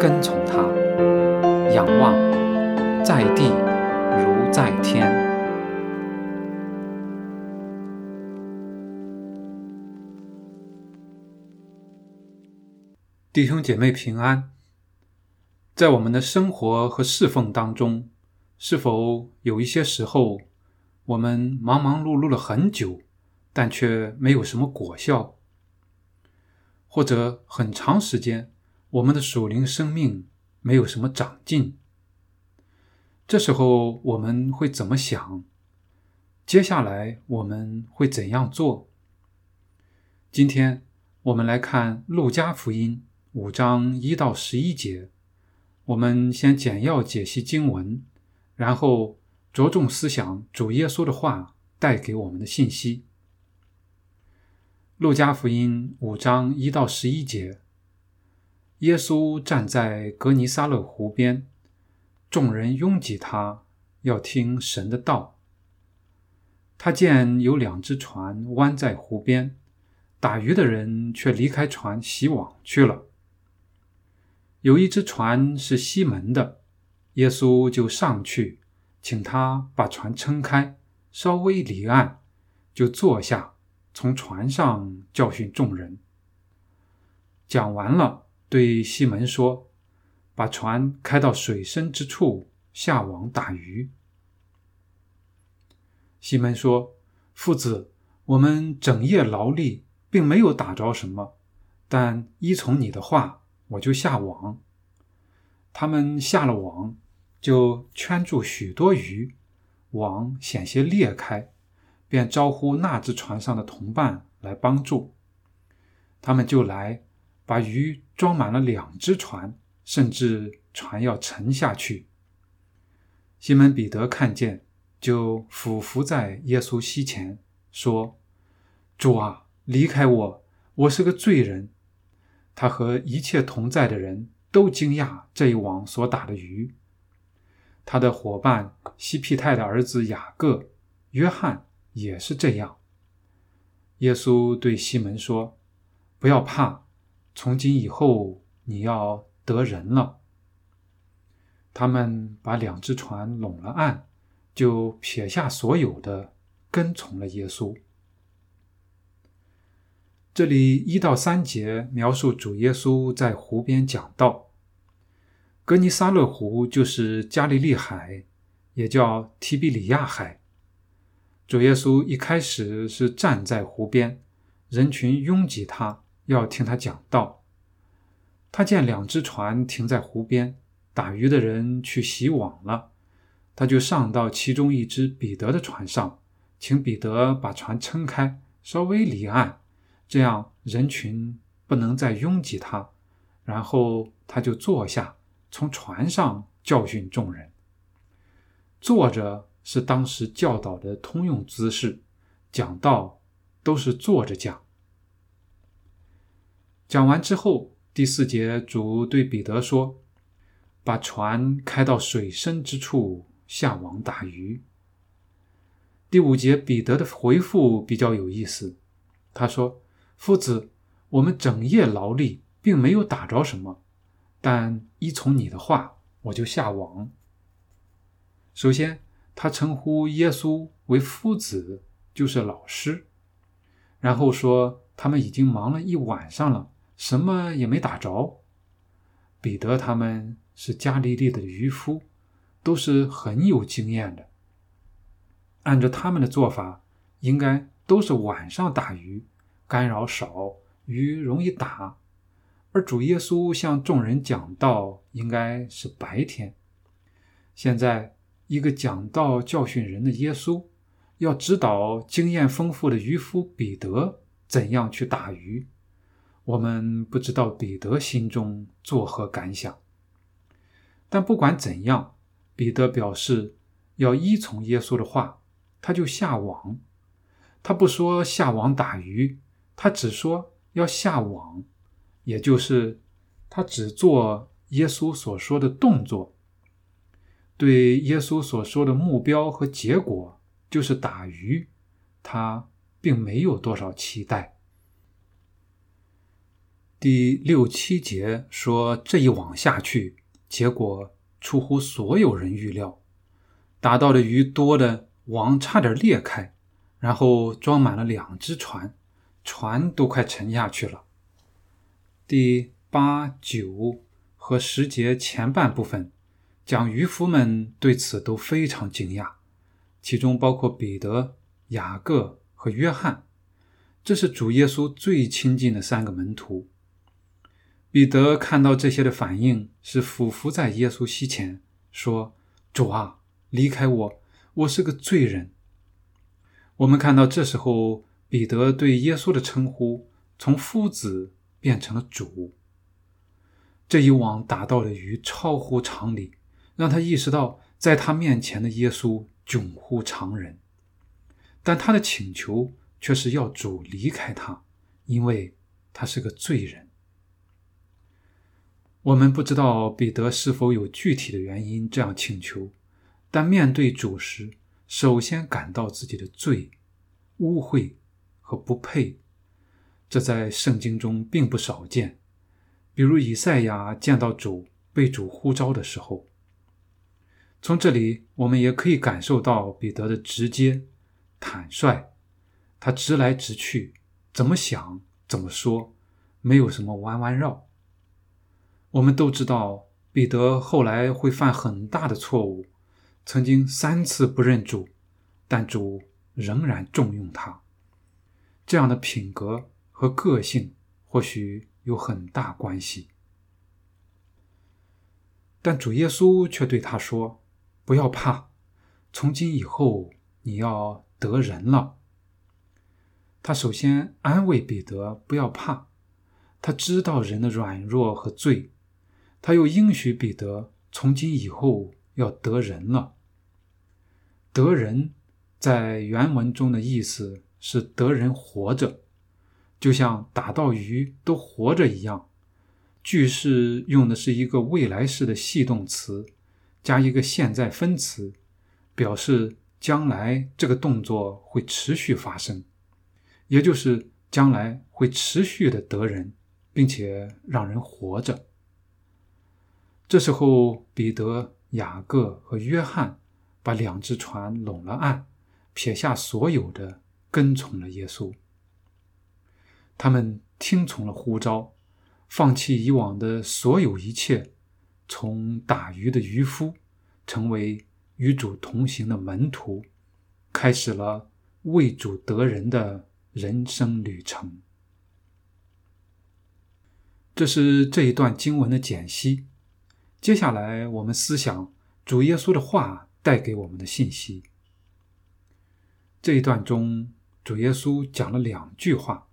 跟从他，仰望在地如在天。弟兄姐妹平安，在我们的生活和侍奉当中，是否有一些时候？我们忙忙碌碌了很久，但却没有什么果效，或者很长时间，我们的属灵生命没有什么长进。这时候我们会怎么想？接下来我们会怎样做？今天我们来看《路加福音》五章一到十一节，我们先简要解析经文，然后。着重思想主耶稣的话带给我们的信息。路加福音五章一到十一节，耶稣站在格尼撒勒湖边，众人拥挤他，要听神的道。他见有两只船弯在湖边，打鱼的人却离开船洗网去了。有一只船是西门的，耶稣就上去。请他把船撑开，稍微离岸，就坐下，从船上教训众人。讲完了，对西门说：“把船开到水深之处，下网打鱼。”西门说：“父子，我们整夜劳力，并没有打着什么，但依从你的话，我就下网。”他们下了网。就圈住许多鱼，网险些裂开，便招呼那只船上的同伴来帮助。他们就来，把鱼装满了两只船，甚至船要沉下去。西门彼得看见，就俯伏在耶稣膝前，说：“主啊，离开我，我是个罪人。”他和一切同在的人都惊讶这一网所打的鱼。他的伙伴西庇太的儿子雅各、约翰也是这样。耶稣对西门说：“不要怕，从今以后你要得人了。”他们把两只船拢了岸，就撇下所有的，跟从了耶稣。这里一到三节描述主耶稣在湖边讲道。格尼撒勒湖就是加利利海，也叫提比里亚海。主耶稣一开始是站在湖边，人群拥挤他，要听他讲道。他见两只船停在湖边，打鱼的人去洗网了，他就上到其中一只彼得的船上，请彼得把船撑开，稍微离岸，这样人群不能再拥挤他。然后他就坐下。从船上教训众人，坐着是当时教导的通用姿势，讲道都是坐着讲。讲完之后，第四节主对彼得说：“把船开到水深之处，下网打鱼。”第五节彼得的回复比较有意思，他说：“夫子，我们整夜劳力，并没有打着什么。”但依从你的话，我就下网。首先，他称呼耶稣为夫子，就是老师。然后说他们已经忙了一晚上了，什么也没打着。彼得他们是加利利的渔夫，都是很有经验的。按照他们的做法，应该都是晚上打鱼，干扰少，鱼容易打。而主耶稣向众人讲道，应该是白天。现在，一个讲道教训人的耶稣，要指导经验丰富的渔夫彼得怎样去打鱼。我们不知道彼得心中作何感想。但不管怎样，彼得表示要依从耶稣的话，他就下网。他不说下网打鱼，他只说要下网，也就是他只做耶稣所说的动作。对耶稣所说的目标和结果就是打鱼，他并没有多少期待。第六七节说这一网下去，结果出乎所有人预料，打到的鱼多的网差点裂开。然后装满了两只船，船都快沉下去了。第八、九和十节前半部分讲渔夫们对此都非常惊讶，其中包括彼得、雅各和约翰，这是主耶稣最亲近的三个门徒。彼得看到这些的反应是俯伏在耶稣膝前，说：“主啊，离开我，我是个罪人。”我们看到，这时候彼得对耶稣的称呼从夫子变成了主。这一网打到的鱼超乎常理，让他意识到在他面前的耶稣迥乎常人。但他的请求却是要主离开他，因为他是个罪人。我们不知道彼得是否有具体的原因这样请求，但面对主时。首先感到自己的罪、污秽和不配，这在圣经中并不少见。比如以赛亚见到主被主呼召的时候，从这里我们也可以感受到彼得的直接、坦率。他直来直去，怎么想怎么说，没有什么弯弯绕。我们都知道彼得后来会犯很大的错误。曾经三次不认主，但主仍然重用他。这样的品格和个性或许有很大关系。但主耶稣却对他说：“不要怕，从今以后你要得人了。”他首先安慰彼得不要怕，他知道人的软弱和罪，他又应许彼得从今以后要得人了。得人，在原文中的意思是得人活着，就像打到鱼都活着一样。句式用的是一个未来式的系动词，加一个现在分词，表示将来这个动作会持续发生，也就是将来会持续的得人，并且让人活着。这时候，彼得、雅各和约翰。把两只船拢了岸，撇下所有的，跟从了耶稣。他们听从了呼召，放弃以往的所有一切，从打鱼的渔夫，成为与主同行的门徒，开始了为主得人的人生旅程。这是这一段经文的简析。接下来，我们思想主耶稣的话。带给我们的信息。这一段中，主耶稣讲了两句话。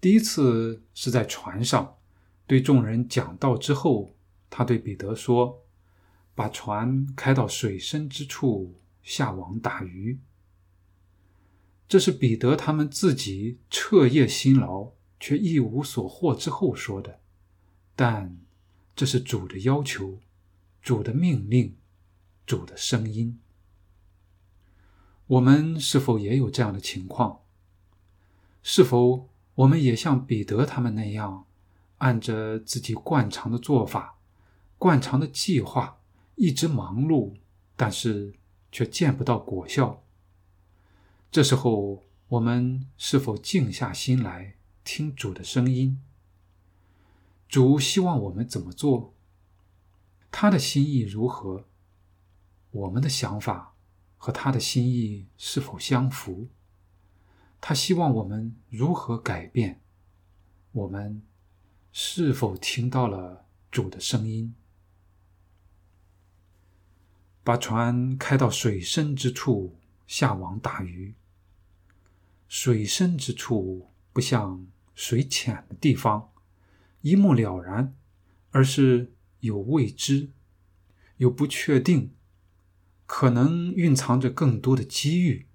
第一次是在船上对众人讲道之后，他对彼得说：“把船开到水深之处，下网打鱼。”这是彼得他们自己彻夜辛劳却一无所获之后说的，但这是主的要求，主的命令。主的声音，我们是否也有这样的情况？是否我们也像彼得他们那样，按着自己惯常的做法、惯常的计划，一直忙碌，但是却见不到果效？这时候，我们是否静下心来听主的声音？主希望我们怎么做？他的心意如何？我们的想法和他的心意是否相符？他希望我们如何改变？我们是否听到了主的声音？把船开到水深之处，下网打鱼。水深之处不像水浅的地方，一目了然，而是有未知。有不确定，可能蕴藏着更多的机遇，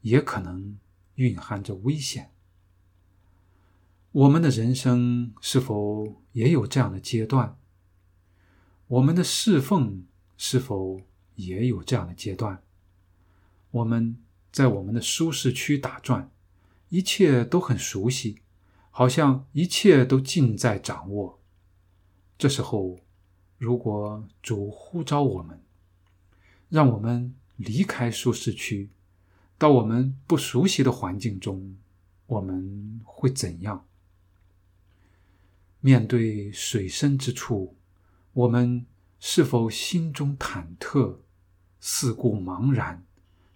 也可能蕴含着危险。我们的人生是否也有这样的阶段？我们的侍奉是否也有这样的阶段？我们在我们的舒适区打转，一切都很熟悉，好像一切都尽在掌握。这时候，如果主呼召我们，让我们离开舒适区，到我们不熟悉的环境中，我们会怎样？面对水深之处，我们是否心中忐忑、四顾茫然，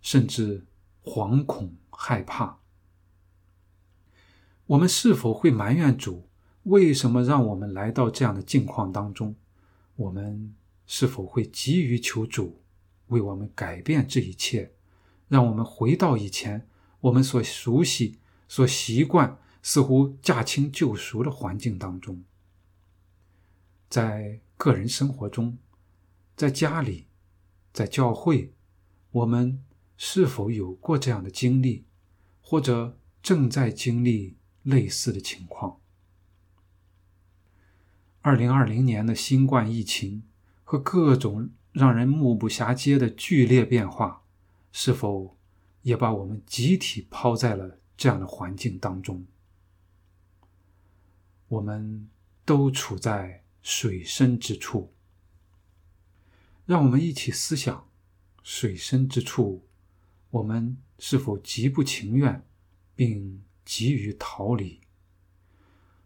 甚至惶恐害怕？我们是否会埋怨主？为什么让我们来到这样的境况当中？我们是否会急于求主为我们改变这一切，让我们回到以前我们所熟悉、所习惯、似乎驾轻就熟的环境当中？在个人生活中，在家里，在教会，我们是否有过这样的经历，或者正在经历类似的情况？二零二零年的新冠疫情和各种让人目不暇接的剧烈变化，是否也把我们集体抛在了这样的环境当中？我们都处在水深之处，让我们一起思想：水深之处，我们是否极不情愿，并急于逃离？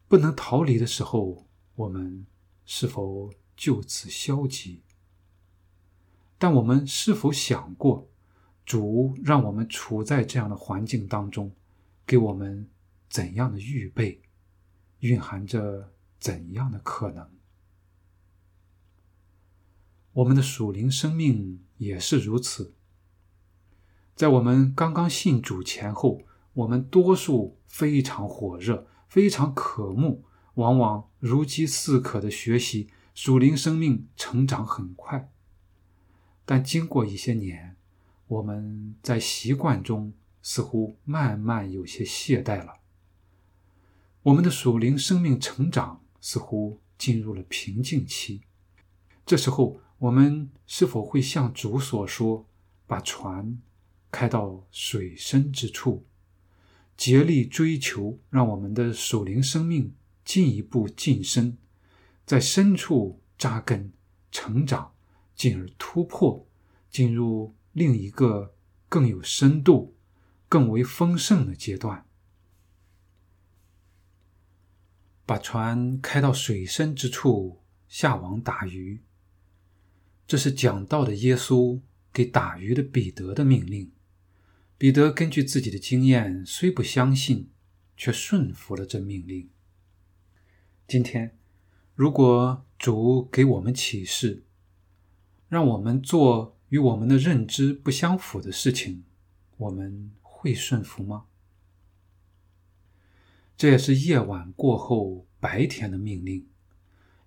不能逃离的时候。我们是否就此消极？但我们是否想过，主让我们处在这样的环境当中，给我们怎样的预备，蕴含着怎样的可能？我们的属灵生命也是如此。在我们刚刚信主前后，我们多数非常火热，非常渴慕。往往如饥似渴的学习属灵生命，成长很快。但经过一些年，我们在习惯中似乎慢慢有些懈怠了。我们的属灵生命成长似乎进入了瓶颈期。这时候，我们是否会像主所说，把船开到水深之处，竭力追求，让我们的属灵生命？进一步晋升，在深处扎根、成长，进而突破，进入另一个更有深度、更为丰盛的阶段。把船开到水深之处，下网打鱼。这是讲道的耶稣给打鱼的彼得的命令。彼得根据自己的经验，虽不相信，却顺服了这命令。今天，如果主给我们启示，让我们做与我们的认知不相符的事情，我们会顺服吗？这也是夜晚过后白天的命令。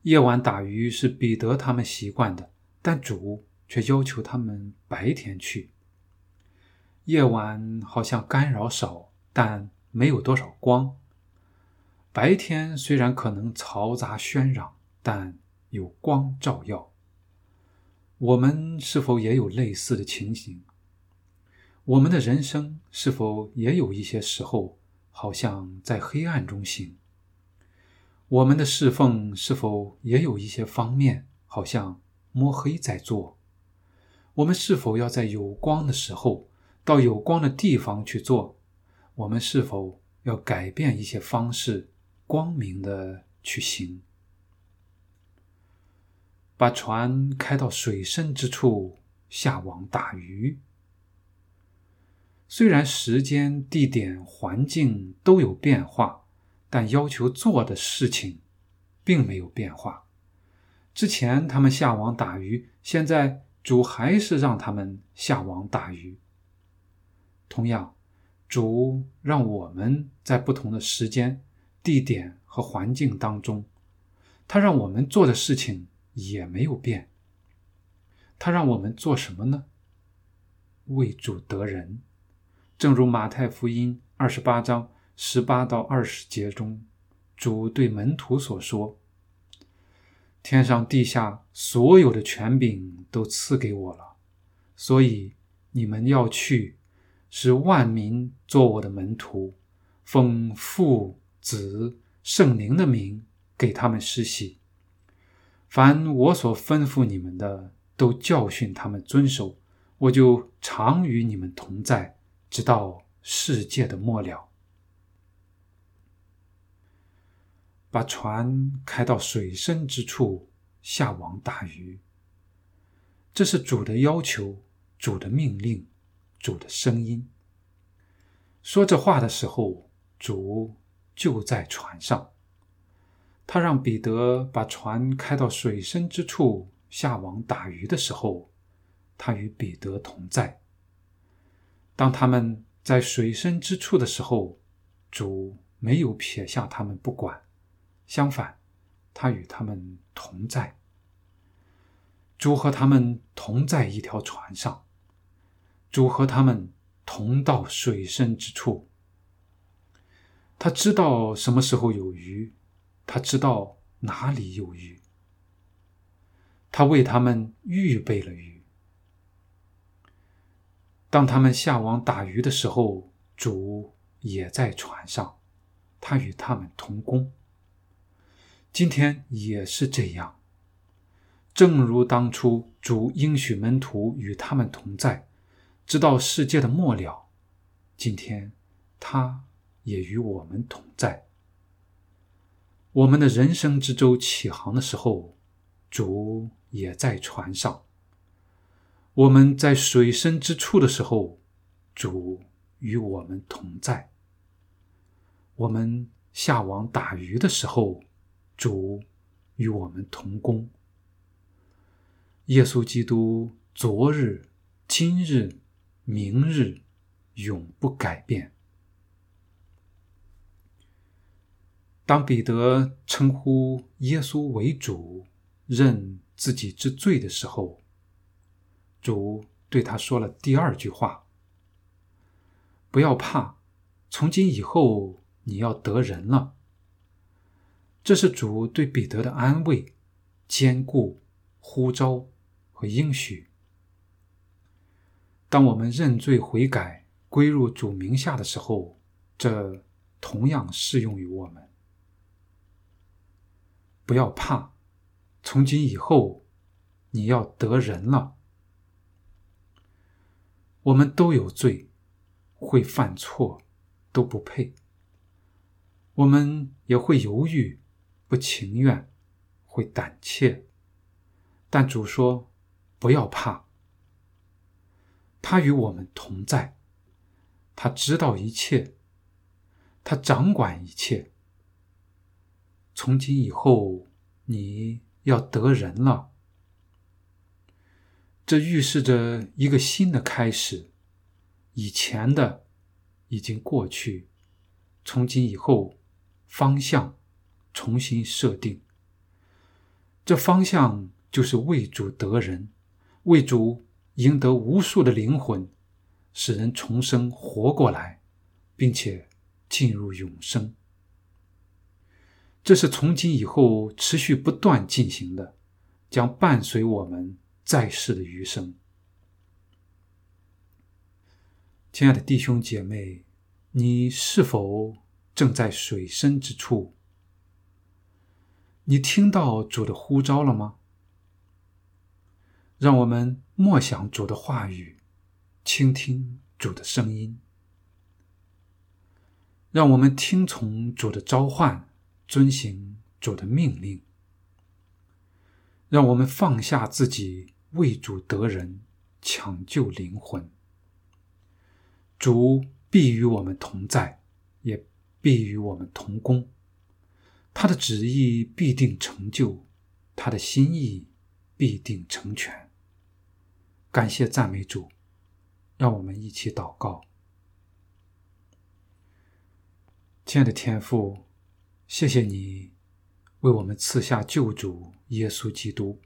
夜晚打鱼是彼得他们习惯的，但主却要求他们白天去。夜晚好像干扰少，但没有多少光。白天虽然可能嘈杂喧嚷，但有光照耀。我们是否也有类似的情形？我们的人生是否也有一些时候，好像在黑暗中行？我们的侍奉是否也有一些方面，好像摸黑在做？我们是否要在有光的时候，到有光的地方去做？我们是否要改变一些方式？光明的去行，把船开到水深之处下网打鱼。虽然时间、地点、环境都有变化，但要求做的事情并没有变化。之前他们下网打鱼，现在主还是让他们下网打鱼。同样，主让我们在不同的时间。地点和环境当中，他让我们做的事情也没有变。他让我们做什么呢？为主得人，正如马太福音二十八章十八到二十节中，主对门徒所说：“天上地下所有的权柄都赐给我了，所以你们要去，使万民做我的门徒，奉父、子、圣灵的名给他们施洗。凡我所吩咐你们的，都教训他们遵守。”我就常与你们同在，直到世界的末了。把船开到水深之处，下网打鱼。这是主的要求，主的命令，主的声音。说这话的时候，主就在船上。他让彼得把船开到水深之处，下网打鱼的时候。他与彼得同在。当他们在水深之处的时候，主没有撇下他们不管，相反，他与他们同在。主和他们同在一条船上，主和他们同到水深之处。他知道什么时候有鱼，他知道哪里有鱼，他为他们预备了鱼。当他们下网打鱼的时候，主也在船上，他与他们同工。今天也是这样，正如当初主应许门徒与他们同在，直到世界的末了。今天他也与我们同在。我们的人生之舟起航的时候，主也在船上。我们在水深之处的时候，主与我们同在；我们下网打鱼的时候，主与我们同工。耶稣基督昨日、今日、明日永不改变。当彼得称呼耶稣为主，认自己之罪的时候，主对他说了第二句话：“不要怕，从今以后你要得人了。”这是主对彼得的安慰、坚固、呼召和应许。当我们认罪悔改、归入主名下的时候，这同样适用于我们。不要怕，从今以后你要得人了。我们都有罪，会犯错，都不配。我们也会犹豫，不情愿，会胆怯。但主说：“不要怕，他与我们同在，他知道一切，他掌管一切。从今以后，你要得人了。”这预示着一个新的开始，以前的已经过去，从今以后方向重新设定。这方向就是为主得人，为主赢得无数的灵魂，使人重生活过来，并且进入永生。这是从今以后持续不断进行的，将伴随我们。在世的余生，亲爱的弟兄姐妹，你是否正在水深之处？你听到主的呼召了吗？让我们默想主的话语，倾听主的声音。让我们听从主的召唤，遵行主的命令。让我们放下自己。为主得人，抢救灵魂。主必与我们同在，也必与我们同工。他的旨意必定成就，他的心意必定成全。感谢赞美主，让我们一起祷告。亲爱的天父，谢谢你为我们赐下救主耶稣基督。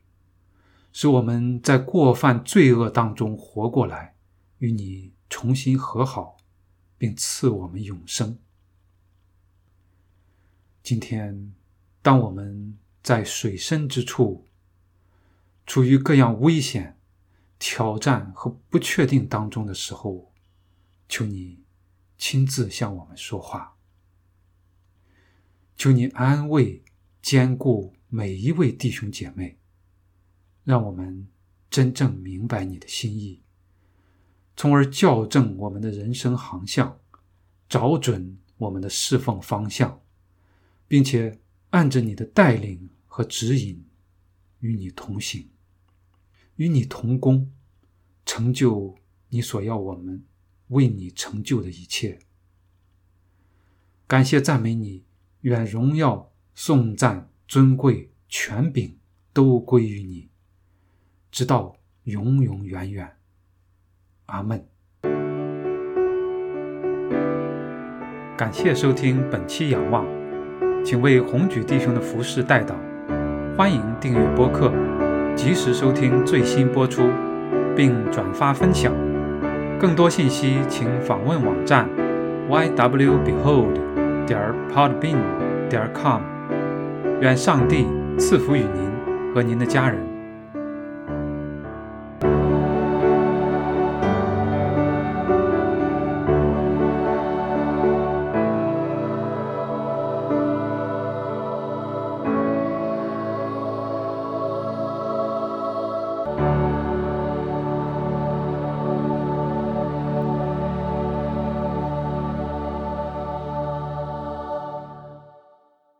使我们在过犯罪恶当中活过来，与你重新和好，并赐我们永生。今天，当我们在水深之处，处于各样危险、挑战和不确定当中的时候，求你亲自向我们说话，求你安慰、兼顾每一位弟兄姐妹，让我们真正明白你的心意，从而校正我们的人生航向，找准我们的侍奉方向。并且按着你的带领和指引，与你同行，与你同工，成就你所要我们为你成就的一切。感谢赞美你，愿荣耀、颂赞、尊贵、权柄都归于你，直到永永远远。阿门。感谢收听本期仰望。请为红举弟兄的服饰代祷，欢迎订阅播客，及时收听最新播出，并转发分享。更多信息请访问网站 ywbehold. 点 podbean. 点 com。愿上帝赐福于您和您的家人。